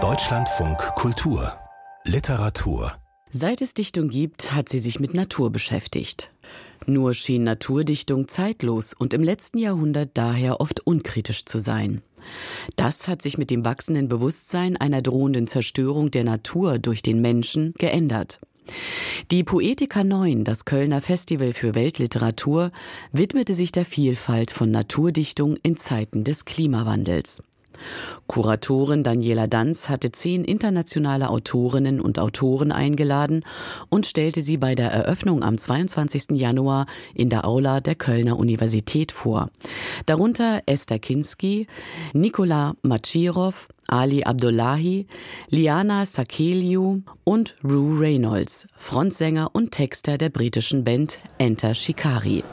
Deutschlandfunk Kultur Literatur Seit es Dichtung gibt, hat sie sich mit Natur beschäftigt. Nur schien Naturdichtung zeitlos und im letzten Jahrhundert daher oft unkritisch zu sein. Das hat sich mit dem wachsenden Bewusstsein einer drohenden Zerstörung der Natur durch den Menschen geändert. Die Poetica 9, das Kölner Festival für Weltliteratur, widmete sich der Vielfalt von Naturdichtung in Zeiten des Klimawandels. Kuratorin Daniela Danz hatte zehn internationale Autorinnen und Autoren eingeladen und stellte sie bei der Eröffnung am 22. Januar in der Aula der Kölner Universität vor. Darunter Esther Kinski, Nikola Machirov, Ali Abdullahi, Liana Sakeliu und Rue Reynolds, Frontsänger und Texter der britischen Band Enter Shikari.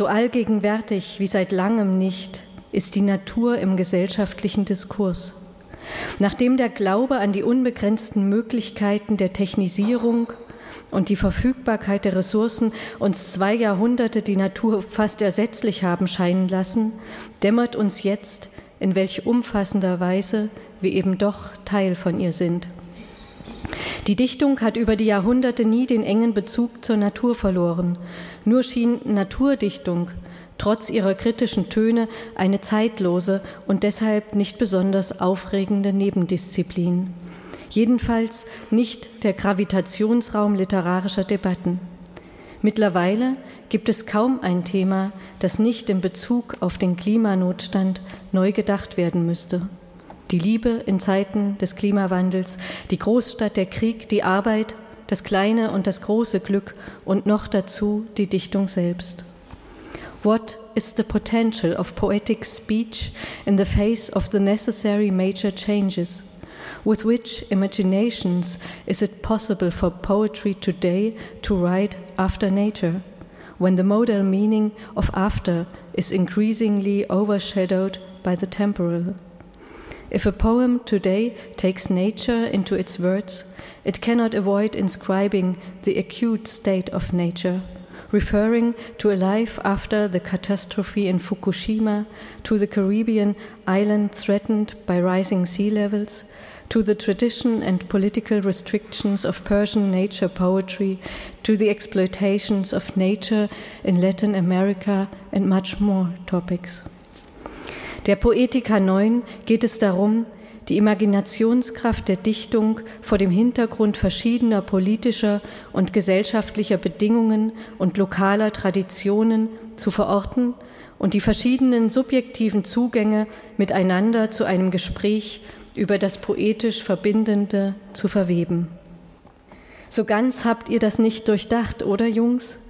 So allgegenwärtig wie seit langem nicht ist die Natur im gesellschaftlichen Diskurs. Nachdem der Glaube an die unbegrenzten Möglichkeiten der Technisierung und die Verfügbarkeit der Ressourcen uns zwei Jahrhunderte die Natur fast ersetzlich haben scheinen lassen, dämmert uns jetzt, in welch umfassender Weise wir eben doch Teil von ihr sind. Die Dichtung hat über die Jahrhunderte nie den engen Bezug zur Natur verloren. Nur schien Naturdichtung trotz ihrer kritischen Töne eine zeitlose und deshalb nicht besonders aufregende Nebendisziplin. Jedenfalls nicht der Gravitationsraum literarischer Debatten. Mittlerweile gibt es kaum ein Thema, das nicht in Bezug auf den Klimanotstand neu gedacht werden müsste die Liebe in Zeiten des Klimawandels, die Großstadt, der Krieg, die Arbeit, das kleine und das große Glück und noch dazu die Dichtung selbst. What is the potential of poetic speech in the face of the necessary major changes? With which imaginations is it possible for poetry today to write after nature, when the modal meaning of after is increasingly overshadowed by the temporal? If a poem today takes nature into its words, it cannot avoid inscribing the acute state of nature, referring to a life after the catastrophe in Fukushima, to the Caribbean island threatened by rising sea levels, to the tradition and political restrictions of Persian nature poetry, to the exploitations of nature in Latin America, and much more topics. Der Poetika 9 geht es darum, die Imaginationskraft der Dichtung vor dem Hintergrund verschiedener politischer und gesellschaftlicher Bedingungen und lokaler Traditionen zu verorten und die verschiedenen subjektiven Zugänge miteinander zu einem Gespräch über das poetisch Verbindende zu verweben. So ganz habt ihr das nicht durchdacht, oder Jungs?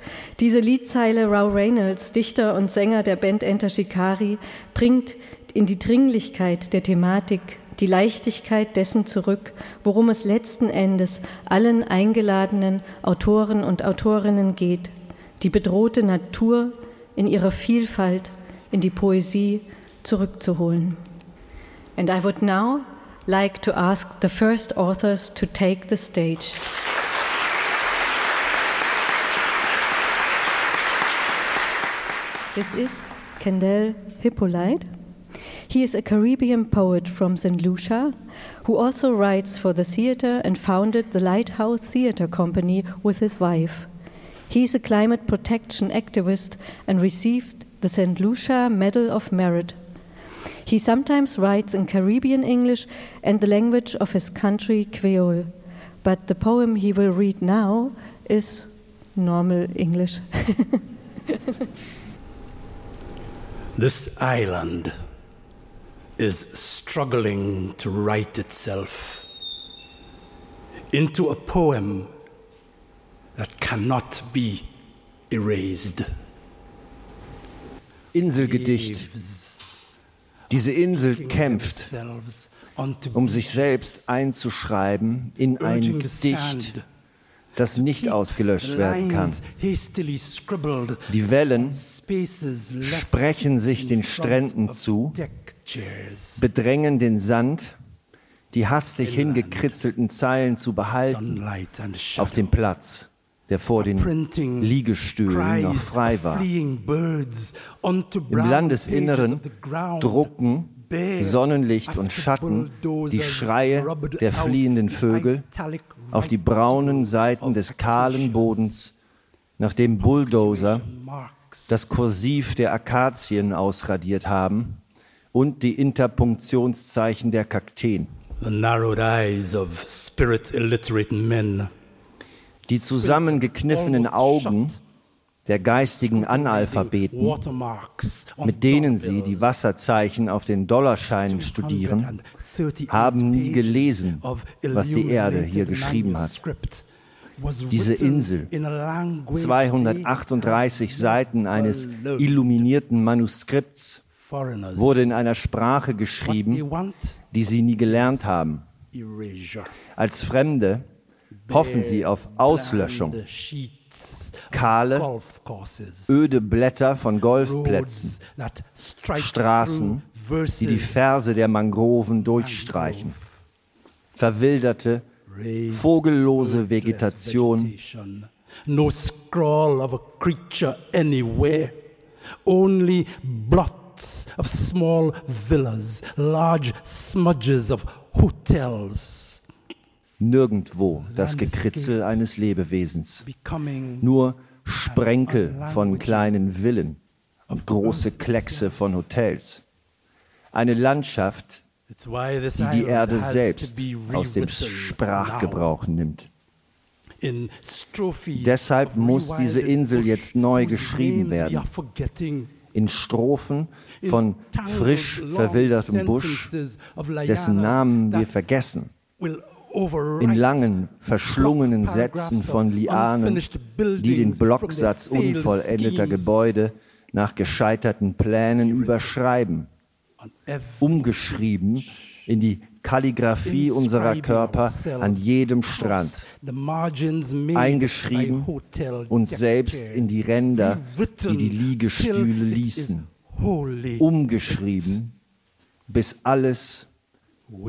Diese Liedzeile Rao Reynolds, Dichter und Sänger der Band Enter Shikari, bringt in die Dringlichkeit der Thematik die Leichtigkeit dessen zurück, worum es letzten Endes allen eingeladenen Autoren und Autorinnen geht, die bedrohte Natur in ihrer Vielfalt in die Poesie zurückzuholen. And I would now like to ask the first authors to take the stage. This is Kendall Hippolyte. He is a Caribbean poet from St. Lucia who also writes for the theater and founded the Lighthouse Theater Company with his wife. He is a climate protection activist and received the St. Lucia Medal of Merit. He sometimes writes in Caribbean English and the language of his country, Creole, but the poem he will read now is normal English. this island is struggling to write itself into a poem that cannot be erased. Inselgedicht. Diese Insel kämpft, um sich selbst einzuschreiben in ein Gedicht, das nicht ausgelöscht werden kann. Die Wellen sprechen sich den Stränden zu, bedrängen den Sand, die hastig hingekritzelten Zeilen zu behalten auf dem Platz der vor den Liegestühlen noch frei war. Im Landesinneren drucken Sonnenlicht und Schatten die Schreie der fliehenden Vögel auf die braunen Seiten des kahlen Bodens, nachdem Bulldozer das Kursiv der Akazien ausradiert haben und die Interpunktionszeichen der Kakteen. Die zusammengekniffenen Augen der geistigen Analphabeten, mit denen sie die Wasserzeichen auf den Dollarscheinen studieren, haben nie gelesen, was die Erde hier geschrieben hat. Diese Insel, 238 Seiten eines illuminierten Manuskripts, wurde in einer Sprache geschrieben, die sie nie gelernt haben. Als Fremde hoffen sie auf Auslöschung. Kahle, öde Blätter von Golfplätzen, Straßen, die die Verse der Mangroven durchstreichen, verwilderte, vogellose Vegetation, no scrawl of a creature anywhere, only blots of small villas, large smudges of hotels. Nirgendwo das Gekritzel eines Lebewesens, nur Sprenkel von kleinen Villen und große Kleckse von Hotels. Eine Landschaft, die die Erde selbst aus dem Sprachgebrauch nimmt. Deshalb muss diese Insel jetzt neu geschrieben werden. In Strophen von frisch verwildertem Busch, dessen Namen wir vergessen. in langen, verschlungenen Sätzen von Lianen, die den Blocksatz unvollendeter Gebäude nach gescheiterten Plänen überschreiben, umgeschrieben in die Kalligraphie unserer Körper an jedem Strand, eingeschrieben uns selbst in die Ränder, die die Liegestühle ließen, umgeschrieben, bis alles,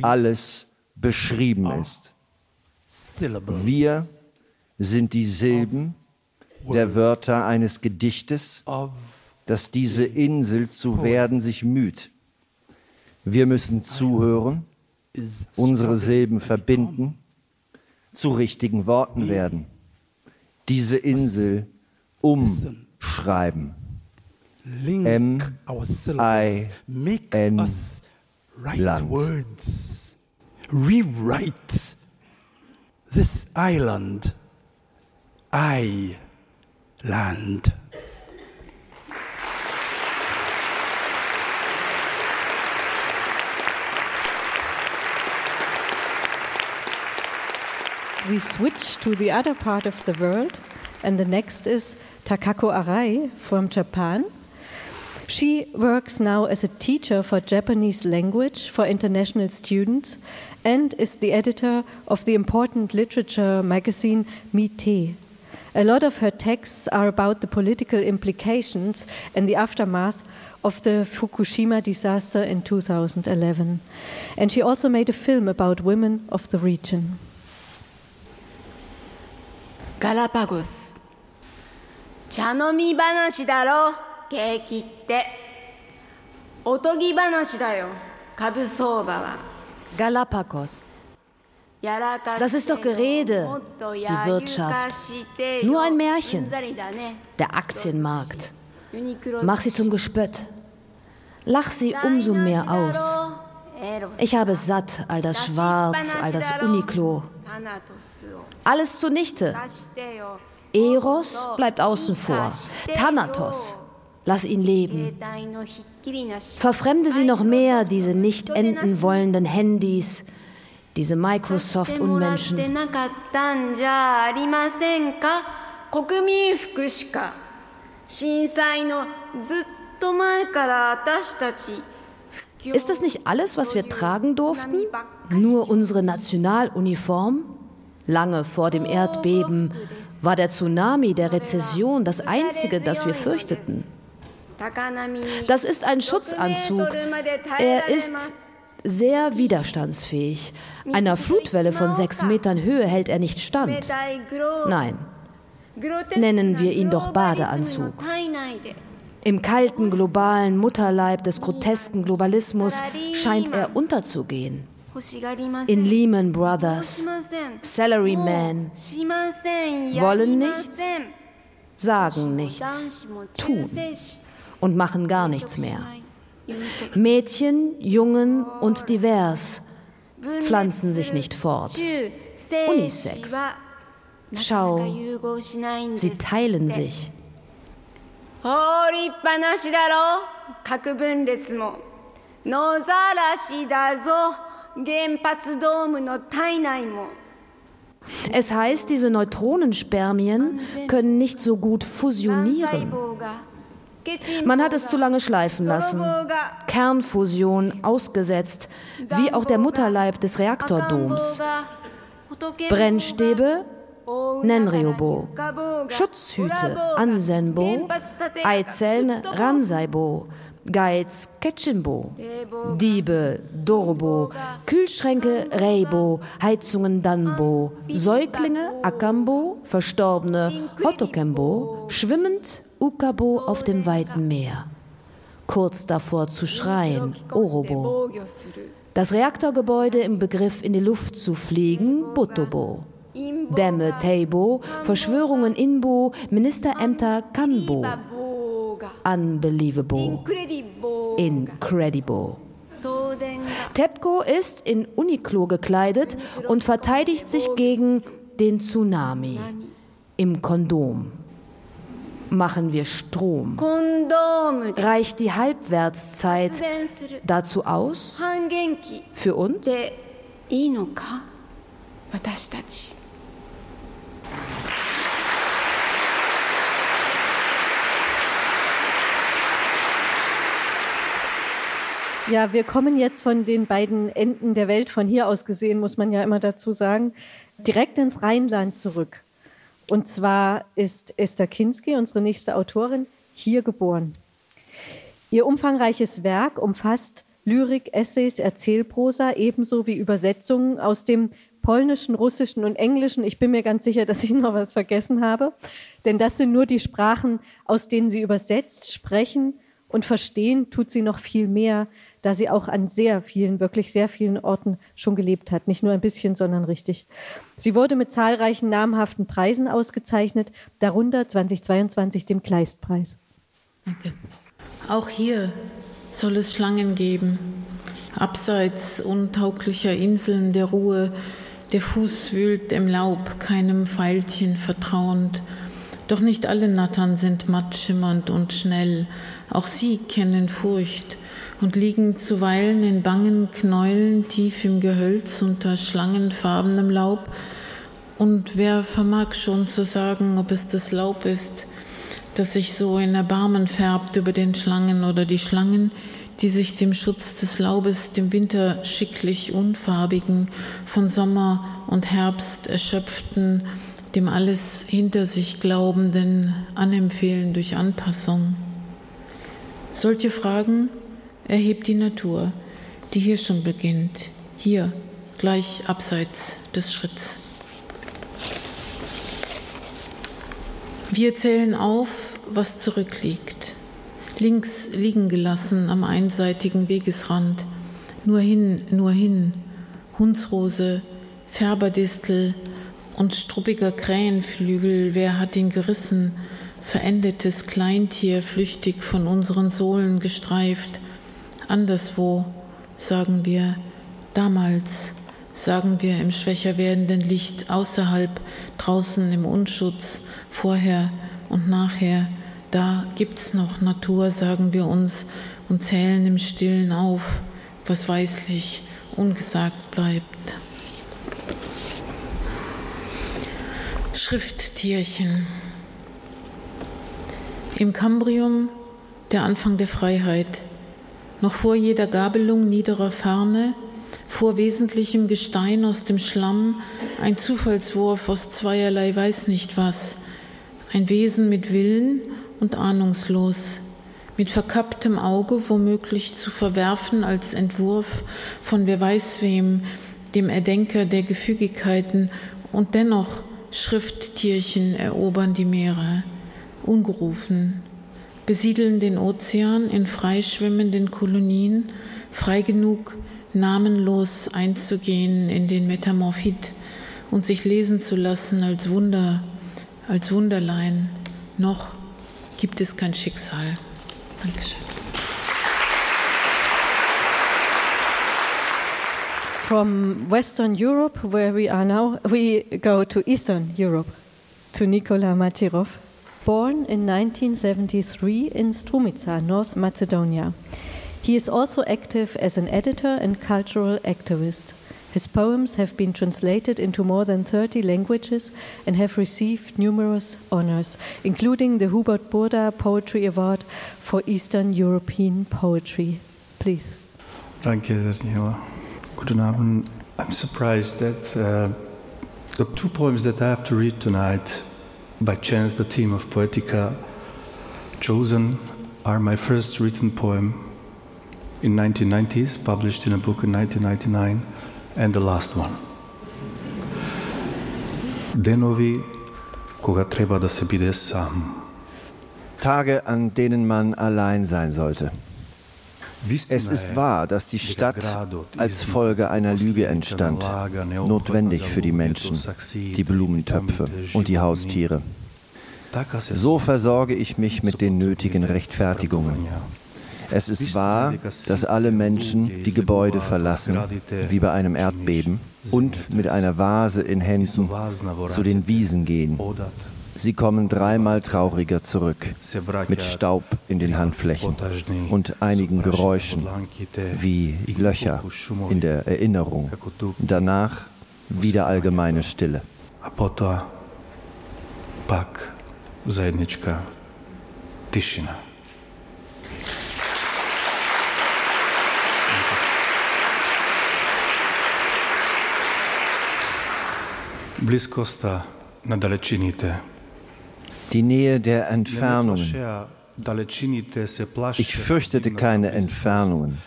alles beschrieben ist. Wir sind die Silben der Wörter eines Gedichtes, das diese Insel zu werden sich müht. Wir müssen zuhören, unsere Silben verbinden, zu richtigen Worten werden, diese Insel umschreiben. M-I-N Land rewrite this island, I land. We switch to the other part of the world, and the next is Takako Arai from Japan. She works now as a teacher for Japanese language for international students and is the editor of the important literature magazine Mite. A lot of her texts are about the political implications and the aftermath of the Fukushima disaster in 2011. And she also made a film about women of the region. Galapagos 茶飲み話だろケーキっておとぎ話だよ株相場は Galapagos Das ist doch Gerede, die Wirtschaft. Nur ein Märchen. Der Aktienmarkt. Mach sie zum Gespött. Lach sie umso mehr aus. Ich habe satt, all das Schwarz, all das Uniklo. Alles zunichte. Eros bleibt außen vor. Thanatos, lass ihn leben. Verfremde sie noch mehr, diese nicht enden wollenden Handys, diese Microsoft-Unmenschen. 震 Ist das nicht alles, was wir tragen durften? Nur unsere Nationaluniform? Lange vor dem Erdbeben war der Tsunami der Rezession das einzige, das wir fürchteten. Das ist ein Schutzanzug. Er ist sehr widerstandsfähig. Einer Flutwelle von sechs Metern Höhe hält er nicht stand. Nein, nennen wir ihn doch Badeanzug. Im kalten globalen Mutterleib des grotesken Globalismus scheint er unterzugehen. In Lehman Brothers, Salaryman, wollen nichts, sagen nichts, tun und machen gar nichts mehr. Mädchen, Jungen und divers pflanzen sich nicht fort. Unisex. Schau, sie teilen sich. 放りっぱなしだろ核分裂も野ざらしだぞ原発ドームの体内も Es heißt, diese Neutronenspermien können nicht so gut fusionieren. Man hat es zu lange schleifen lassen. Kernfusion ausgesetzt, wie auch der Mutterleib des Reaktordoms. Brennstäbe Nenryobo, Schutzhüte Ansenbo, Eizellen Ransaibo, Geiz Ketchenbo, Diebe Dorobo, Kühlschränke Reibo, Heizungen Danbo, Säuglinge Akambo, Verstorbene Hotokembo, schwimmend Ukabo auf dem weiten Meer. Kurz davor zu schreien, Orobo. Das Reaktorgebäude im Begriff in die Luft zu fliegen, Butobo. Dämme Teibo, Verschwörungen Inbo, Ministerämter Kanbo. Unbelievable. Incredible. TEPCO ist in Uniqlo gekleidet und verteidigt sich gegen den Tsunami. Im Kondom. Machen wir Strom. Reicht die Halbwertszeit dazu aus? Für uns? Ja, wir kommen jetzt von den beiden Enden der Welt, von hier aus gesehen, muss man ja immer dazu sagen, direkt ins Rheinland zurück. Und zwar ist Esther Kinski, unsere nächste Autorin, hier geboren. Ihr umfangreiches Werk umfasst Lyrik, Essays, Erzählprosa, ebenso wie Übersetzungen aus dem Polnischen, Russischen und Englischen. Ich bin mir ganz sicher, dass ich noch was vergessen habe, denn das sind nur die Sprachen, aus denen sie übersetzt, sprechen und verstehen, tut sie noch viel mehr, da sie auch an sehr vielen, wirklich sehr vielen Orten schon gelebt hat. Nicht nur ein bisschen, sondern richtig. Sie wurde mit zahlreichen namhaften Preisen ausgezeichnet, darunter 2022 dem Kleistpreis. Danke. Auch hier soll es Schlangen geben, abseits untauglicher Inseln der Ruhe, der Fuß wühlt im Laub, keinem Pfeilchen vertrauend. Doch nicht alle Nattern sind matt schimmernd und schnell. Auch sie kennen Furcht und liegen zuweilen in bangen Knäulen tief im Gehölz unter schlangenfarbenem Laub Und wer vermag schon zu sagen, ob es das Laub ist, das sich so in Erbarmen färbt über den Schlangen oder die Schlangen, die sich dem Schutz des Laubes, dem Winter schicklich unfarbigen, von Sommer und Herbst erschöpften, dem alles hinter sich Glaubenden anempfehlen durch Anpassung. Solche Fragen erhebt die Natur, die hier schon beginnt, hier, gleich abseits des Schritts. Wir zählen auf, was zurückliegt. Links liegen gelassen am einseitigen Wegesrand. Nur hin, nur hin. Hundsrose, Färberdistel und struppiger Krähenflügel. Wer hat ihn gerissen? Verendetes Kleintier, flüchtig von unseren Sohlen gestreift. Anderswo, sagen wir, damals, sagen wir im schwächer werdenden Licht, außerhalb, draußen im Unschutz, vorher und nachher, da gibt's noch Natur, sagen wir uns und zählen im Stillen auf, was weislich ungesagt bleibt. Schrifttierchen. Im Kambrium der Anfang der Freiheit, noch vor jeder Gabelung niederer Ferne, vor wesentlichem Gestein aus dem Schlamm, ein Zufallswurf aus zweierlei weiß nicht was, ein Wesen mit Willen und ahnungslos, mit verkapptem Auge womöglich zu verwerfen als Entwurf von wer weiß wem, dem Erdenker der Gefügigkeiten und dennoch Schrifttierchen erobern die Meere, ungerufen, besiedeln den Ozean in freischwimmenden Kolonien, frei genug, namenlos einzugehen in den Metamorphit und sich lesen zu lassen als Wunder, als Wunderlein. Noch gibt es kein Schicksal. Dankeschön. From Western Europe, where we are now, we go to Eastern Europe, to Nikola Machirov. Born in 1973 in Strumica, North Macedonia. He is also active as an editor and cultural activist. His poems have been translated into more than 30 languages and have received numerous honors, including the Hubert Burda Poetry Award for Eastern European Poetry. Please. Danke, Daniela. Guten Abend. I'm surprised that uh, the two poems that I have to read tonight, by chance, the team of Poetica chosen, are my first written poem in 1990s, published in a book in 1999 and the last one. Denovi koga treba da se bide sam. Tage, an denen man allein sein sollte. Es ist wahr, dass die Stadt als Folge einer Lüge entstand, notwendig für die Menschen, die Blumentöpfe und die Haustiere. So versorge ich mich mit den nötigen Rechtfertigungen. Es ist wahr, dass alle Menschen die Gebäude verlassen, wie bei einem Erdbeben, und mit einer Vase in Händen zu den Wiesen gehen. Sie kommen dreimal trauriger zurück, mit Staub in den Handflächen und einigen Geräuschen, wie Löcher in der Erinnerung. Danach wieder allgemeine Stille. Pak, zajednička, tišina. Die Nähe der Entfernungen. Ich fürchtete keine Entfernungen.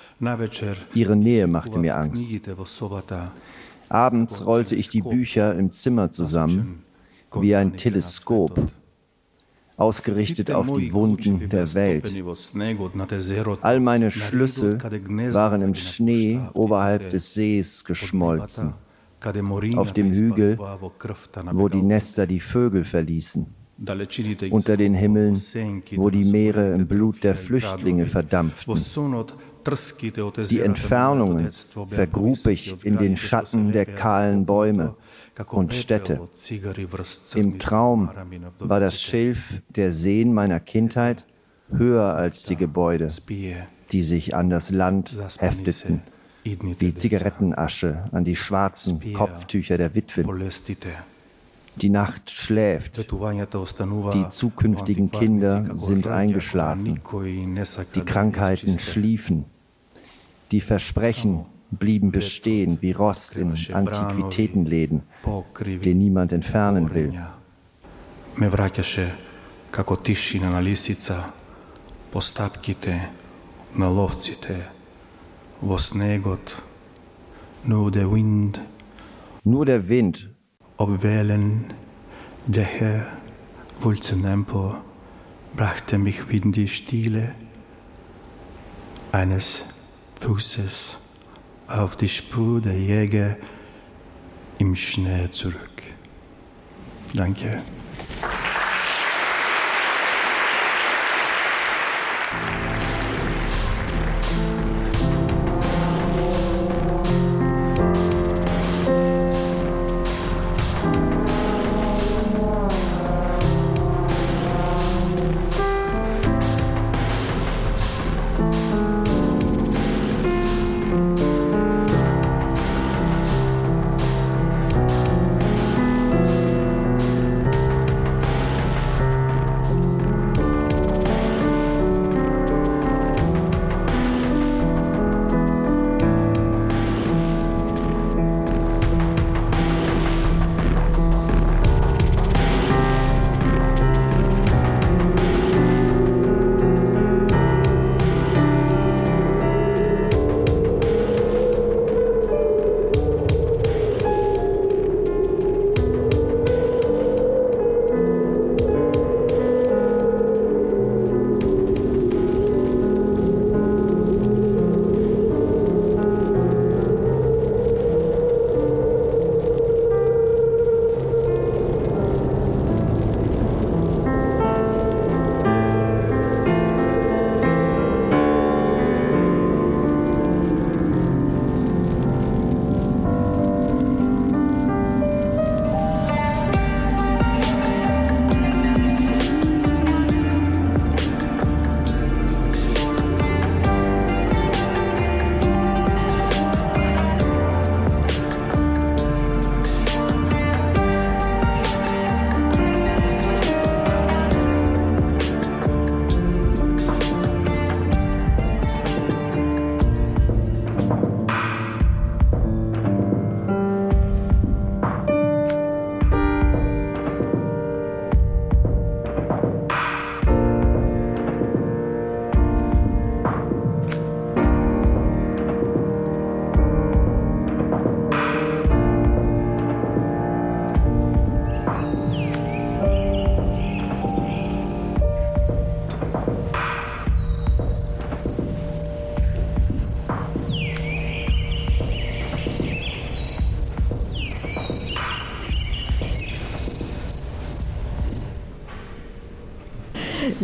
Ihre Nähe machte mir Angst. Abends rollte ich die Bücher im Zimmer zusammen, wie ein Teleskop, ausgerichtet auf die Wunden der Welt. All meine Schlüssel waren im Schnee oberhalb des Sees geschmolzen auf dem Hügel, wo die Nester die Vögel verließen, unter den Himmeln, wo die Meere im Blut der Flüchtlinge verdampften. Die Entfernungen vergrub ich in den Schatten der kahlen Bäume und Städte. Im Traum war das Schilf der Seen meiner Kindheit höher als die Gebäude, die sich an das Land hefteten wie Zigarettenasche an die schwarzen Kopftücher der Witwen. Die Nacht schläft. Die zukünftigen Kinder sind eingeschlafen. Die Krankheiten schliefen. Die Versprechen blieben bestehen wie Rost in Antiquitätenläden, den niemand entfernen will. Me vraćaše kako tišina lisica po stapkite na lovcite vo snegot nur der Wind nur der Wind ob Wellen der Herr Wulzen empor brachte mich wie in die Stille eines Fußes auf die Spur der Jäger im Schnee zurück. Danke.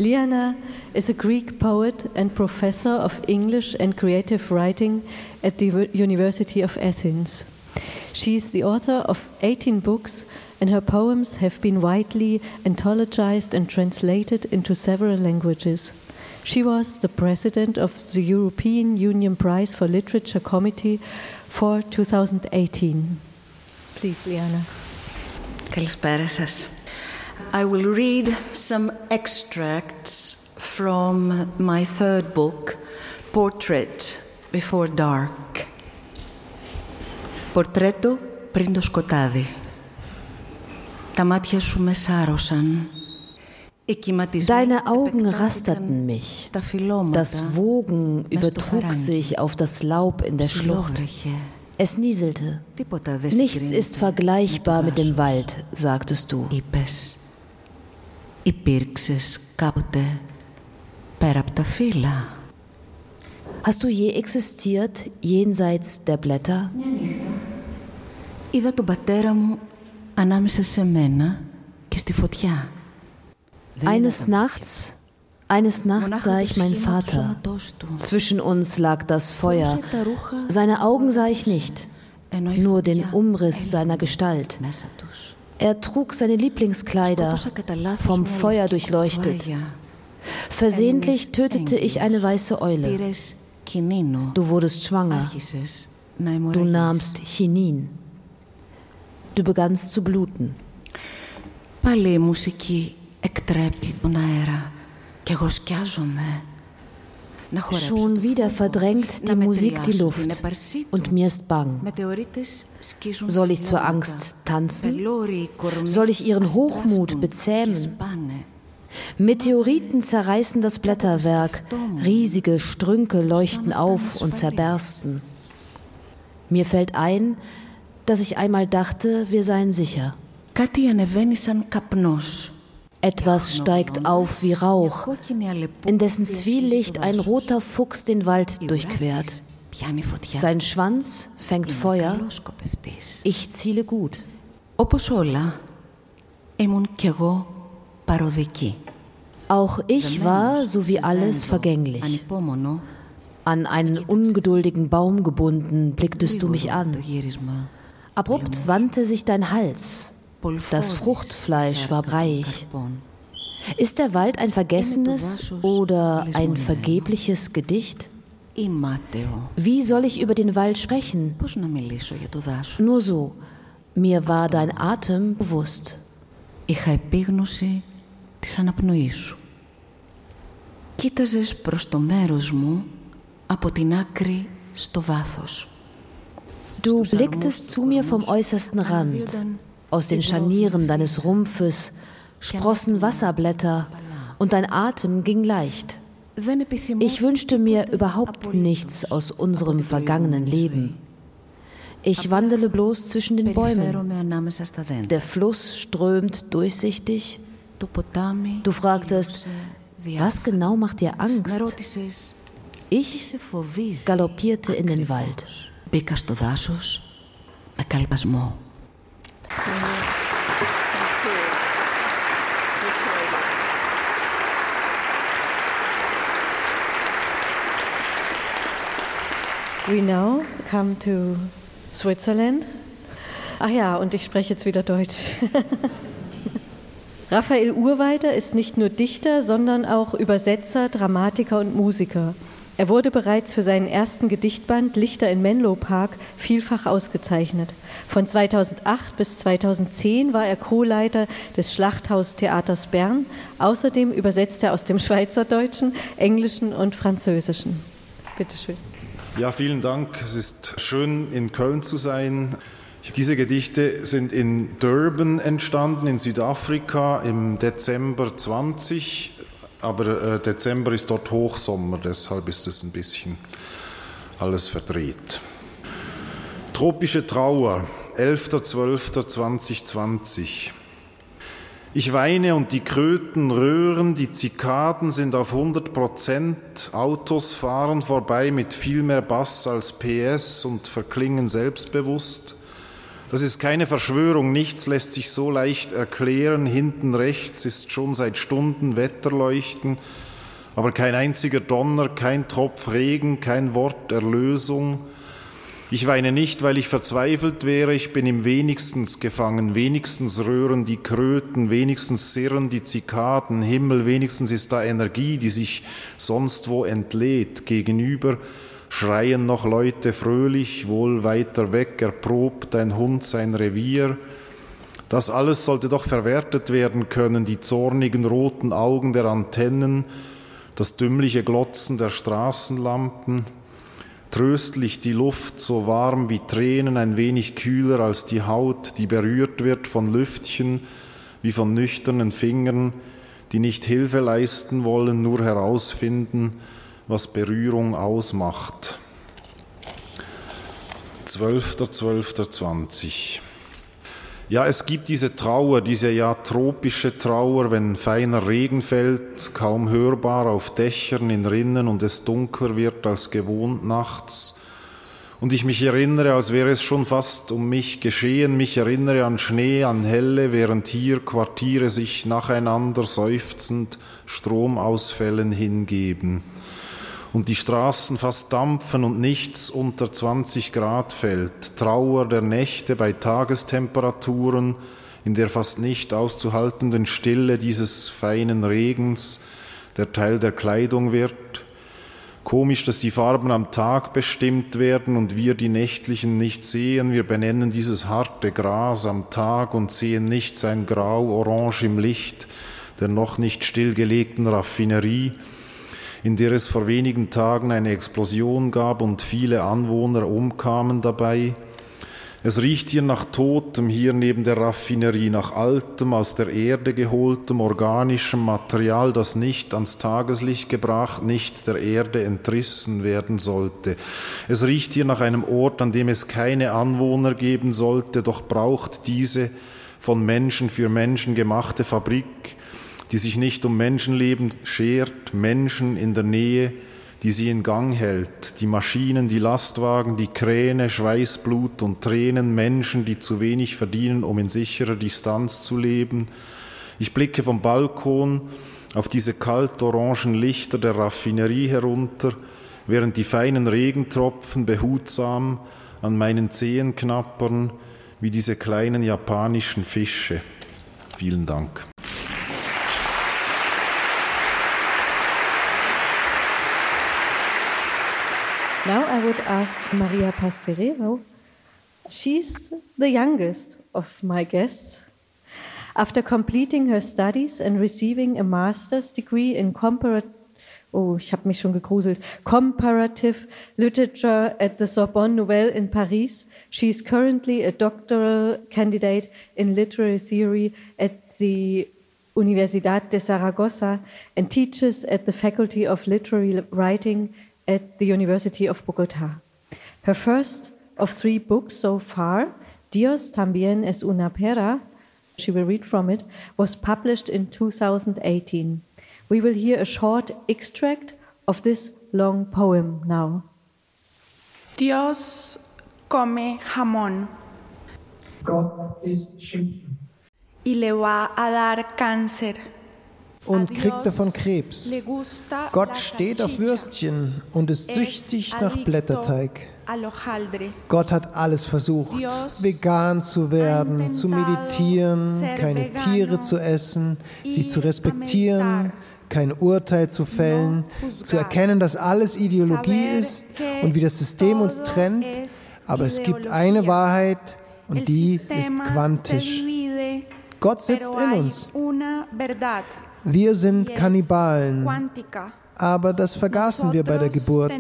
Liana is a Greek poet and professor of English and creative writing at the University of Athens. She is the author of 18 books, and her poems have been widely anthologized and translated into several languages. She was the president of the European Union Prize for Literature Committee for 2018. Please, Liana. Καλησπέρα σας. I will read some extracts from my third book, Portrait Before Dark. Πορτρέτο πριν το σκοτάδι. Τα μάτια σου με σάρωσαν. Deine Augen rasterten mich. Das Wogen übertrug sich auf das Laub in der Schlucht. Es nieselte. Nichts ist vergleichbar mit dem Wald, sagtest du. Υπήρξες κάποτε πέρα από τα φύλλα. Hast du je existiert jenseits der Blätter? Είδα τον πατέρα μου ανάμεσα σε μένα και στη φωτιά. Eines Nachts, eines Nachts sah ich meinen Vater. Zwischen uns lag das Feuer. Seine Augen sah ich nicht, nur den Umriss seiner Gestalt. Er trug seine Lieblingskleider, vom Feuer durchleuchtet. Versehentlich tötete ich eine weiße Eule. Du wurdest schwanger. Du nahmst Chinin. Du begannst zu bluten. Πάλι η μουσική εκτρέπει τον αέρα και εγώ σκιάζομαι. Schon wieder verdrängt die Musik die Luft und mir ist bang. Soll ich zur Angst tanzen? Soll ich ihren Hochmut bezähmen? Meteoriten zerreißen das Blätterwerk, riesige Strünke leuchten auf und zerbersten. Mir fällt ein, dass ich einmal dachte, wir seien sicher. Etwas steigt auf wie Rauch, in dessen Zwielicht ein roter Fuchs den Wald durchquert. Sein Schwanz fängt Feuer. Ich ziele gut. Auch ich war, so wie alles, vergänglich. An einen ungeduldigen Baum gebunden, blicktest du mich an. Abrupt wandte sich dein Hals. Das Fruchtfleisch war breiig. Ist der Wald ein vergessenes oder ein vergebliches Gedicht? Wie soll ich über den Wald sprechen? Nur so. Mir war dein Atem bewusst. Είχα επίγνωση της αναπνοής σου. Κοίταζες προς το μέρος μου από την άκρη στο βάθος. Du blicktest zu mir vom äußersten Rand. Aus den Scharnieren deines Rumpfes sprossen Wasserblätter und dein Atem ging leicht. Ich wünschte mir überhaupt nichts aus unserem vergangenen Leben. Ich wandele bloß zwischen den Bäumen. Der Fluss strömt durchsichtig. Du fragtest, was genau macht dir Angst? Ich galoppierte in den Wald. Μπήκα στο δάσος με καλπασμό. We now come to Switzerland. Ach ja, und ich spreche jetzt wieder Deutsch. Raphael Urweider ist nicht nur Dichter, sondern auch Übersetzer, Dramatiker und Musiker. Er wurde bereits für seinen ersten Gedichtband Lichter in Menlo Park vielfach ausgezeichnet. Von 2008 bis 2010 war er Co-Leiter des Schlachthaustheaters Bern. Außerdem übersetzt er aus dem Schweizerdeutschen, Englischen und Französischen. Bitte schön. Ja, vielen Dank. Es ist schön, in Köln zu sein. Diese Gedichte sind in Durban entstanden, in Südafrika im Dezember 20. Aber äh, Dezember ist dort Hochsommer, deshalb ist es ein bisschen alles verdreht. Tropische Trauer, 11.12.2020. Ich weine und die Kröten röhren, die Zikaden sind auf 100 Prozent, Autos fahren vorbei mit viel mehr Bass als PS und verklingen selbstbewusst. Das ist keine Verschwörung, nichts lässt sich so leicht erklären. Hinten rechts ist schon seit Stunden Wetterleuchten, aber kein einziger Donner, kein Tropf Regen, kein Wort Erlösung. Ich weine nicht, weil ich verzweifelt wäre, ich bin im wenigstens gefangen, wenigstens röhren die Kröten, wenigstens sirren die Zikaden, Himmel, wenigstens ist da Energie, die sich sonst wo entlädt. Gegenüber schreien noch Leute fröhlich, wohl weiter weg. Erprobt ein Hund sein Revier. Das alles sollte doch verwertet werden können, die zornigen roten Augen der Antennen, das dümmliche Glotzen der Straßenlampen, tröstlich die Luft, so warm wie Tränen, ein wenig kühler als die Haut, die berührt wird von Lüftchen wie von nüchternen Fingern, die nicht Hilfe leisten wollen, nur herausfinden, was Berührung ausmacht. 12.12.20 ja, es gibt diese Trauer, diese ja tropische Trauer, wenn feiner Regen fällt, kaum hörbar auf Dächern, in Rinnen und es dunkler wird als gewohnt nachts. Und ich mich erinnere, als wäre es schon fast um mich geschehen, mich erinnere an Schnee, an Helle, während hier Quartiere sich nacheinander seufzend Stromausfällen hingeben und die Straßen fast dampfen und nichts unter 20 Grad fällt, Trauer der Nächte bei Tagestemperaturen, in der fast nicht auszuhaltenden Stille dieses feinen Regens, der Teil der Kleidung wird, Komisch, dass die Farben am Tag bestimmt werden und wir die nächtlichen nicht sehen. Wir benennen dieses harte Gras am Tag und sehen nicht sein Grau-Orange im Licht der noch nicht stillgelegten Raffinerie, in der es vor wenigen Tagen eine Explosion gab und viele Anwohner umkamen dabei. Es riecht hier nach Totem, hier neben der Raffinerie, nach altem, aus der Erde geholtem, organischem Material, das nicht ans Tageslicht gebracht, nicht der Erde entrissen werden sollte. Es riecht hier nach einem Ort, an dem es keine Anwohner geben sollte, doch braucht diese von Menschen für Menschen gemachte Fabrik, die sich nicht um Menschenleben schert, Menschen in der Nähe, die sie in Gang hält, die Maschinen, die Lastwagen, die Kräne, Schweißblut und Tränen, Menschen, die zu wenig verdienen, um in sicherer Distanz zu leben. Ich blicke vom Balkon auf diese kalt-orangen Lichter der Raffinerie herunter, während die feinen Regentropfen behutsam an meinen Zehen knappern, wie diese kleinen japanischen Fische. Vielen Dank. Would ask Maria Pasquerero. She's the youngest of my guests. After completing her studies and receiving a master's degree in comparative Oh, ich habe mich schon gegruselt. Comparative Literature at the Sorbonne Nouvelle in Paris. She is currently a doctoral candidate in literary theory at the Universidad de Zaragoza and teaches at the Faculty of Literary Writing at the University of Bogota. Her first of three books so far, Dios también es una pera, she will read from it, was published in 2018. We will hear a short extract of this long poem now. Dios come jamón. Gott isst Schinken. Y le va a dar cáncer. Und kriegt davon Krebs. Gott steht auf Würstchen und ist süchtig nach Blätterteig. Gott hat alles versucht, vegan zu werden, zu meditieren, keine Tiere zu essen, sie zu respektieren, kein Urteil zu fällen, zu erkennen, dass alles Ideologie ist und wie das System uns trennt. Aber es gibt eine Wahrheit und die ist quantisch. Gott sitzt in uns. Wir sind Kannibalen, aber das vergaßen wir bei der Geburt.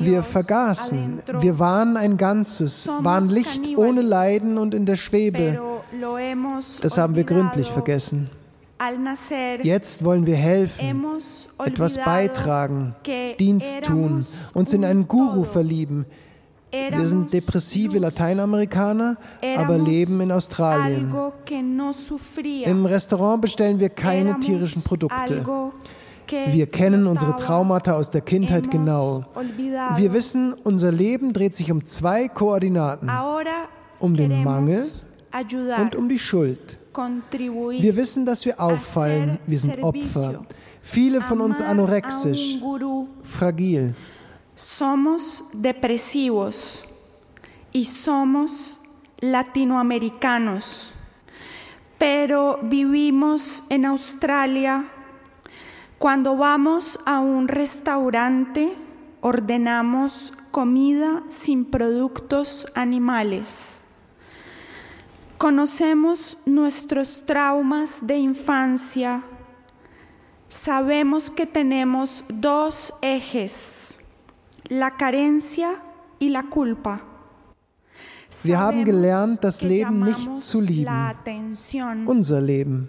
Wir vergaßen, wir waren ein Ganzes, waren Licht ohne Leiden und in der Schwebe. Das haben wir gründlich vergessen. Jetzt wollen wir helfen, etwas beitragen, Dienst tun, uns in einen Guru verlieben, wir sind depressive Lateinamerikaner, aber leben in Australien. Im Restaurant bestellen wir keine tierischen Produkte. Wir kennen unsere Traumata aus der Kindheit genau. Wir wissen, unser Leben dreht sich um zwei Koordinaten. Um den Mangel und um die Schuld. Wir wissen, dass wir auffallen. Wir sind Opfer. Viele von uns anorexisch, fragil. Somos depresivos y somos latinoamericanos, pero vivimos en Australia. Cuando vamos a un restaurante, ordenamos comida sin productos animales. Conocemos nuestros traumas de infancia. Sabemos que tenemos dos ejes la carencia y la culpa. Wir haben gelernt, das Leben nicht zu lieben, unser Leben.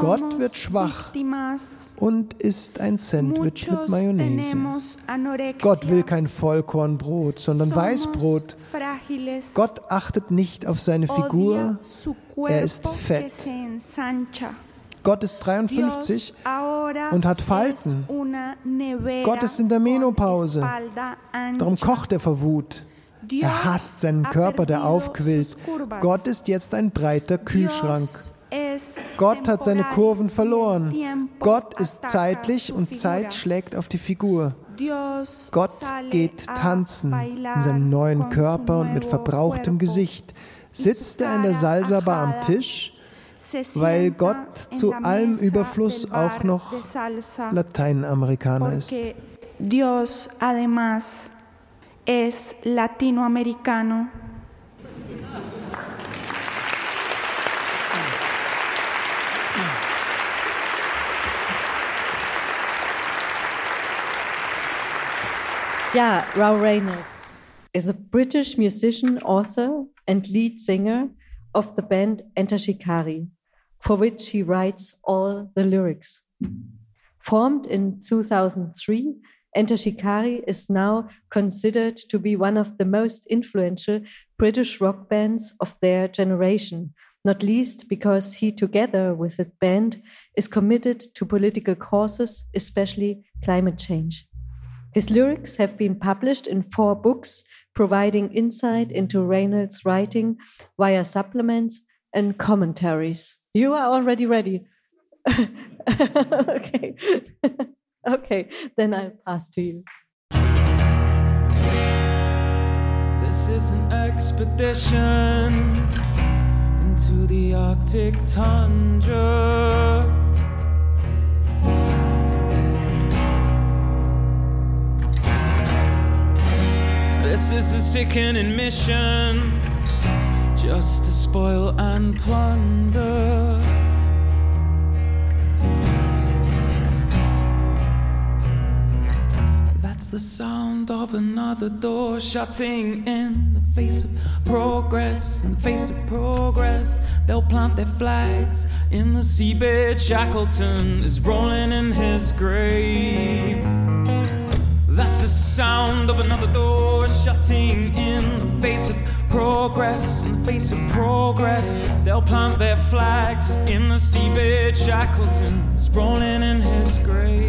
Gott wird schwach und isst ein Sandwich mit Mayonnaise. Gott will kein Vollkornbrot, sondern Weißbrot. Gott achtet nicht auf seine Figur, er ist fett. Gott ist 53 und hat Falten. Gott ist in der Menopause. Darum kocht er vor Wut. Er hasst seinen Körper, der aufquillt. Gott ist jetzt ein breiter Kühlschrank. Gott hat seine Kurven verloren. Gott ist zeitlich und Zeit schlägt auf die Figur. Gott geht tanzen in seinem neuen Körper und mit verbrauchtem Gesicht. Sitzt er in der Salsa-Bar am Tisch? Weil Gott zu allem Überfluss auch noch Lateinamerikaner ist. Dios además es latinoamericano. Yeah, Rao Reynolds is a British musician, author, and lead singer of the band Enter Shikari, for which he writes all the lyrics. Formed in 2003, Enter Shikari is now considered to be one of the most influential British rock bands of their generation, not least because he, together with his band, is committed to political causes, especially climate change. His lyrics have been published in four books, providing insight into Reynolds' writing via supplements and commentaries. You are already ready. okay. okay, then I'll pass to you. This is an expedition into the Arctic tundra. This is a sickening mission just to spoil and plunder. That's the sound of another door shutting in the face of progress. In the face of progress, they'll plant their flags in the seabed. Shackleton is rolling in his grave. That's the sound of another door shutting in the face of progress. In the face of progress, they'll plant their flags in the seabed. Shackleton is rolling in his grave.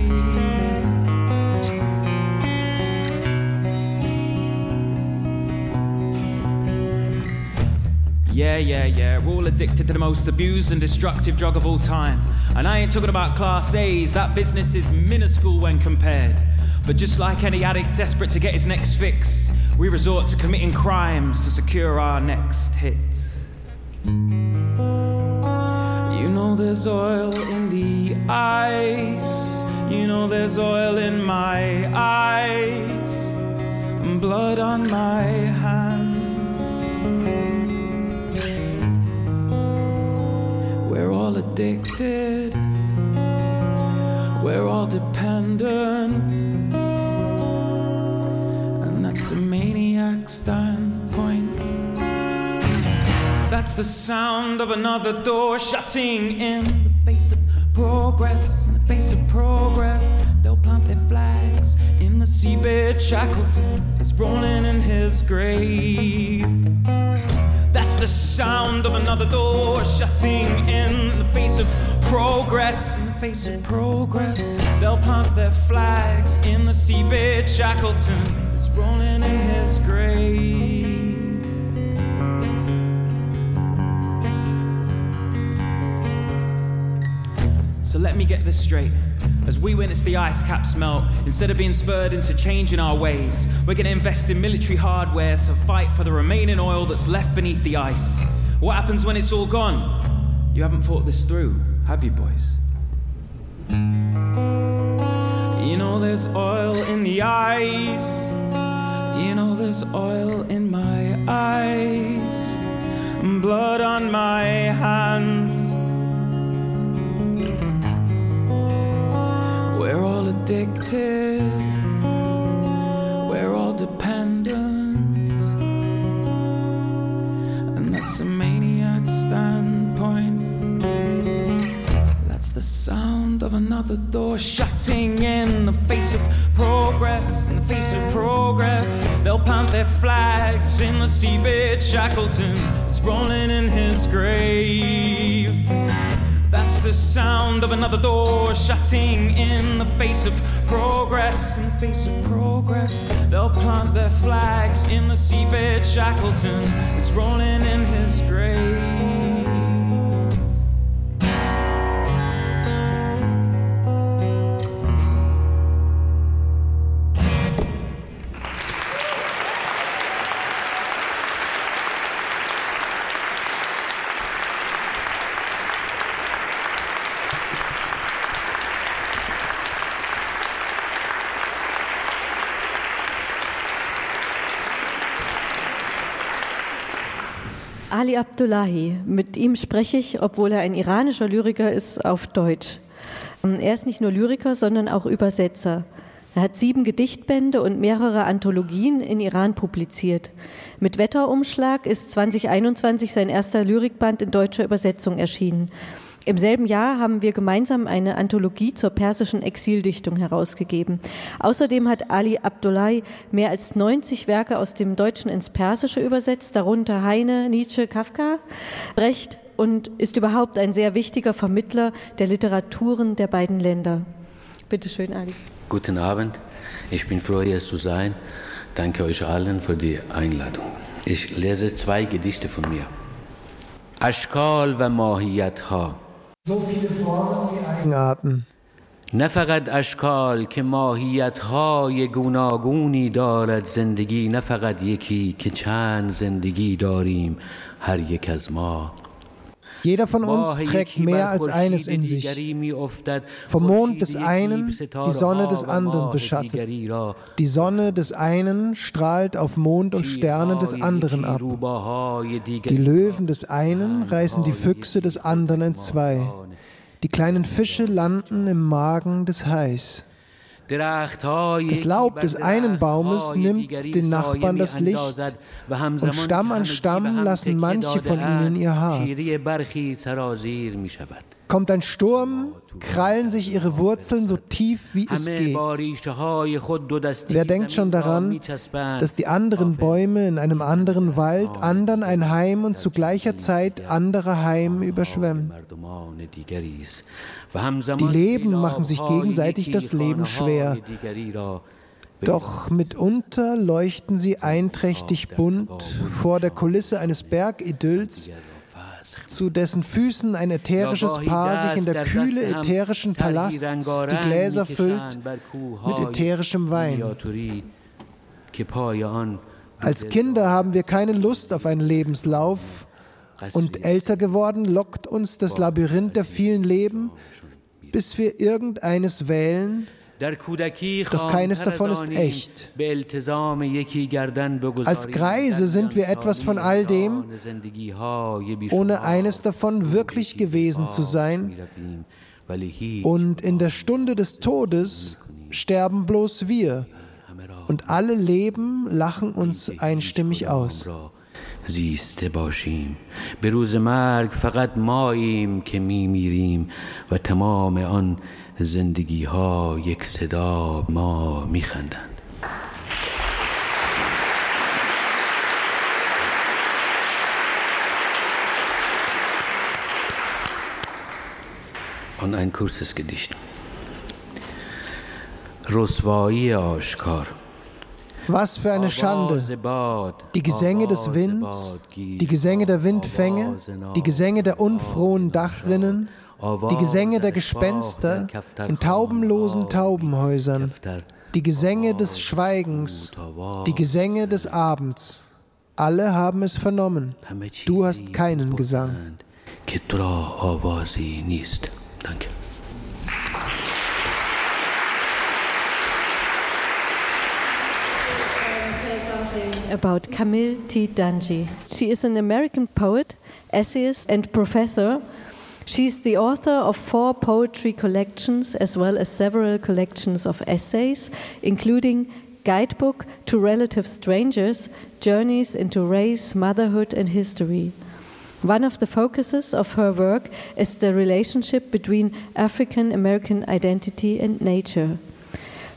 Yeah, yeah, yeah. We're all addicted to the most abused and destructive drug of all time. And I ain't talking about Class A's, that business is minuscule when compared. But just like any addict desperate to get his next fix, we resort to committing crimes to secure our next hit. You know there's oil in the ice. You know there's oil in my eyes. And blood on my hands. We're all addicted. We're all dependent That's the sound of another door shutting in the face of progress. In the face of progress, they'll plant their flags in the seabed. Shackleton is rolling in his grave. That's the sound of another door shutting in the face of progress. In the face of progress, they'll plant their flags in the seabed. Shackleton is rolling in his grave. Let me get this straight. As we witness the ice caps melt, instead of being spurred into changing our ways, we're going to invest in military hardware to fight for the remaining oil that's left beneath the ice. What happens when it's all gone? You haven't thought this through, have you, boys? You know, there's oil in the ice. You know, there's oil in my eyes, blood on my hands. We're all addicted, we're all dependent, and that's a maniac standpoint. That's the sound of another door shutting in the face of progress, in the face of progress. They'll plant their flags in the seabed. Shackleton is rolling in his grave. The sound of another door shutting in the face of progress. In the face of progress, they'll plant their flags in the seabed. Shackleton is rolling in his grave. Ali Abdullahi. Mit ihm spreche ich, obwohl er ein iranischer Lyriker ist, auf Deutsch. Er ist nicht nur Lyriker, sondern auch Übersetzer. Er hat sieben Gedichtbände und mehrere Anthologien in Iran publiziert. Mit Wetterumschlag ist 2021 sein erster Lyrikband in deutscher Übersetzung erschienen. Im selben Jahr haben wir gemeinsam eine Anthologie zur persischen Exildichtung herausgegeben. Außerdem hat Ali Abdullahi mehr als 90 Werke aus dem Deutschen ins Persische übersetzt, darunter Heine, Nietzsche, Kafka, Brecht und ist überhaupt ein sehr wichtiger Vermittler der Literaturen der beiden Länder. Bitte schön, Ali. Guten Abend. Ich bin froh, hier zu sein. Danke euch allen für die Einladung. Ich lese zwei Gedichte von mir. Ashkal و ماهیت ها نه فقط اشکال که ماهیت های گوناگونی دارد زندگی نه فقط یکی که چند زندگی داریم هر یک از ما Jeder von uns trägt mehr als eines in sich. Vom Mond des einen die Sonne des anderen beschattet. Die Sonne des einen strahlt auf Mond und Sterne des anderen ab. Die Löwen des einen reißen die Füchse des anderen entzwei. Die kleinen Fische landen im Magen des Hais. Das Laub des einen Baumes nimmt den Nachbarn das Licht. und Stamm an Stamm lassen manche von ihnen ihr Haar. Kommt ein Sturm, krallen sich ihre Wurzeln so tief wie es geht. Wer denkt schon daran, dass die anderen Bäume in einem anderen Wald andern ein Heim und zu gleicher Zeit andere Heim überschwemmen? Die Leben machen sich gegenseitig das Leben schwer. Doch mitunter leuchten sie einträchtig bunt vor der Kulisse eines Bergidylls, zu dessen Füßen ein ätherisches Paar sich in der Kühle ätherischen Palasts die Gläser füllt mit ätherischem Wein. Als Kinder haben wir keine Lust auf einen Lebenslauf, und älter geworden lockt uns das Labyrinth der vielen Leben, bis wir irgendeines wählen, doch keines davon ist echt. Als Greise sind wir etwas von all dem, ohne eines davon wirklich gewesen zu sein. Und in der Stunde des Todes sterben bloß wir. Und alle Leben lachen uns einstimmig aus. زیسته باشیم به روز مرگ فقط ماییم که میمیریم و تمام آن زندگی ها یک صدا ما میخندند Und ein kurzes Gedicht. Roswai Ashkar. Was für eine Schande! Die Gesänge des Winds, die Gesänge der Windfänge, die Gesänge der unfrohen Dachrinnen, die Gesänge der Gespenster in taubenlosen Taubenhäusern, die Gesänge des Schweigens, die Gesänge des Abends. Alle haben es vernommen. Du hast keinen Gesang. Danke. about Camille T. Dungy. She is an American poet, essayist, and professor. She's the author of four poetry collections as well as several collections of essays, including Guidebook to Relative Strangers Journeys into Race, Motherhood, and History. One of the focuses of her work is the relationship between African American identity and nature.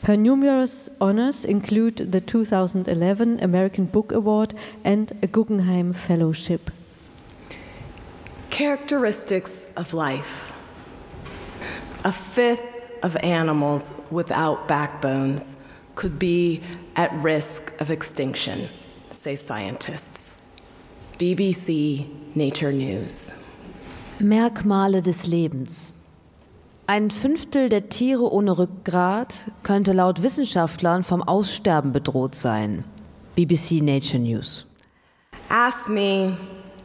Her numerous honors include the 2011 American Book Award and a Guggenheim Fellowship. Characteristics of life. A fifth of animals without backbones could be at risk of extinction, say scientists. BBC Nature News. Merkmale des Lebens. Ein Fünftel der Tiere ohne Rückgrat könnte laut Wissenschaftlern vom Aussterben bedroht sein. BBC Nature News. Ask me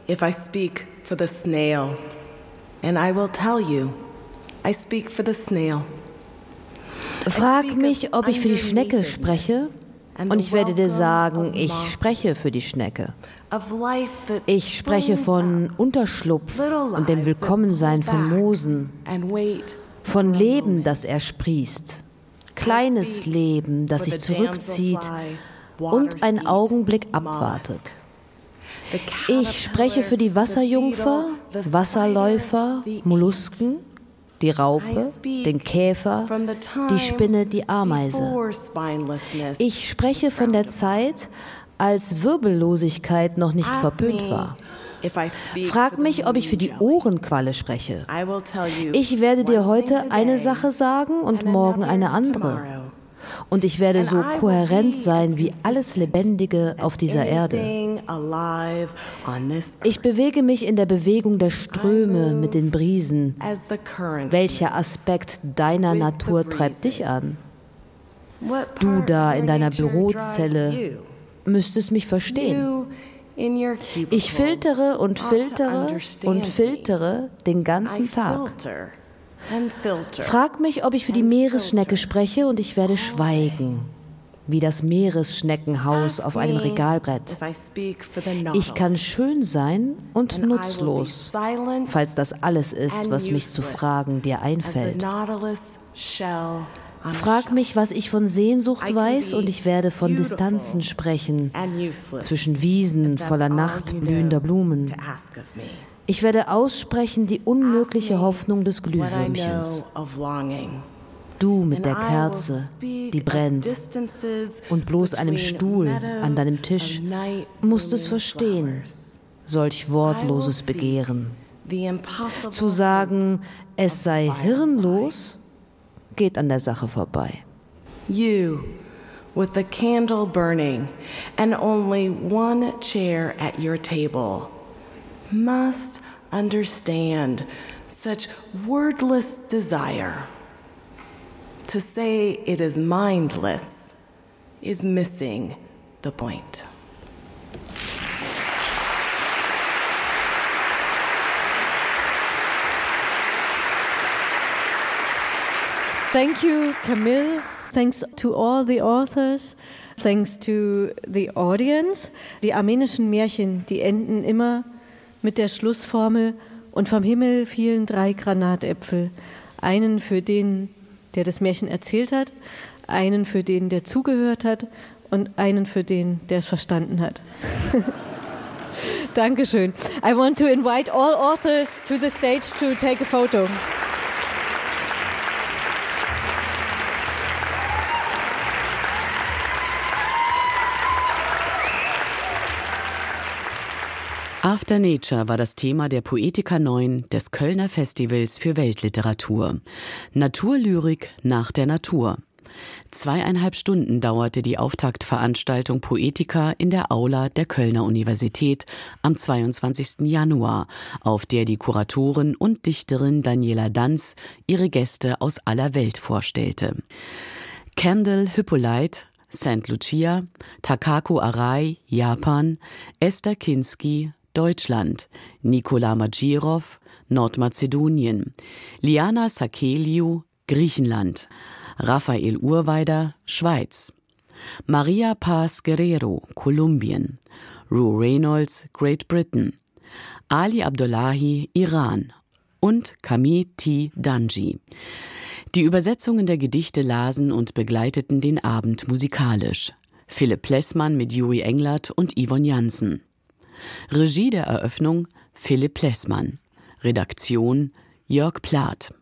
if I speak for the snail, and I will tell you, I speak for the snail. Frag mich, ob ich für die Schnecke spreche, Und ich werde dir sagen, ich spreche für die Schnecke. Ich spreche von Unterschlupf und dem Willkommensein von Moosen, von Leben, das er sprießt, kleines Leben, das sich zurückzieht und einen Augenblick abwartet. Ich spreche für die Wasserjungfer, Wasserläufer, Mollusken, die Raupe, den Käfer, die Spinne, die Ameise. Ich spreche von der Zeit, als Wirbellosigkeit noch nicht verpönt war. Frag mich, ob ich für die Ohrenqualle spreche. Ich werde dir heute eine Sache sagen und morgen eine andere. Und ich werde so kohärent sein wie alles Lebendige auf dieser Erde. Ich bewege mich in der Bewegung der Ströme mit den Brisen. Welcher Aspekt deiner Natur treibt dich an? Du da in deiner Bürozelle müsstest mich verstehen. Ich filtere und filtere und filtere den ganzen Tag. Frag mich, ob ich für die Meeresschnecke spreche und ich werde schweigen, wie das Meeresschneckenhaus auf einem Regalbrett. Ich kann schön sein und nutzlos, falls das alles ist, was mich zu fragen dir einfällt. Frag mich, was ich von Sehnsucht weiß, und ich werde von Distanzen sprechen, zwischen Wiesen voller Nacht blühender Blumen. Ich werde aussprechen die unmögliche Hoffnung des Glühwürmchens. Du mit der Kerze, die brennt, und bloß einem Stuhl an deinem Tisch musst es verstehen, solch wortloses Begehren. Zu sagen, es sei hirnlos, geht an der Sache vorbei. You, with the candle burning and only one chair at your table, must understand such wordless desire. To say it is mindless is missing the point. Thank you, Camille. Thanks to all the authors. Thanks to the audience. Die armenischen Märchen, die enden immer mit der Schlussformel und vom Himmel fielen drei Granatäpfel. Einen für den, der das Märchen erzählt hat, einen für den, der zugehört hat und einen für den, der es verstanden hat. Dankeschön. I want to invite all authors to the stage to take a photo. After Nature war das Thema der Poetica 9 des Kölner Festivals für Weltliteratur. Naturlyrik nach der Natur. Zweieinhalb Stunden dauerte die Auftaktveranstaltung Poetica in der Aula der Kölner Universität am 22. Januar, auf der die Kuratorin und Dichterin Daniela Danz ihre Gäste aus aller Welt vorstellte. Kendall Hippolyte, St. Lucia, Takako Arai, Japan, Esther Kinski, Deutschland, Nikola Magirov, Nordmazedonien, Liana Sakeliou, Griechenland, Raphael Urweider, Schweiz, Maria Paz Guerrero, Kolumbien, Rue Reynolds, Great Britain, Ali Abdullahi, Iran und Camille T. Danji. Die Übersetzungen der Gedichte lasen und begleiteten den Abend musikalisch. Philipp Plessmann mit Juri Englert und Yvonne Jansen. Regie der Eröffnung Philipp Plessmann. Redaktion Jörg Plath.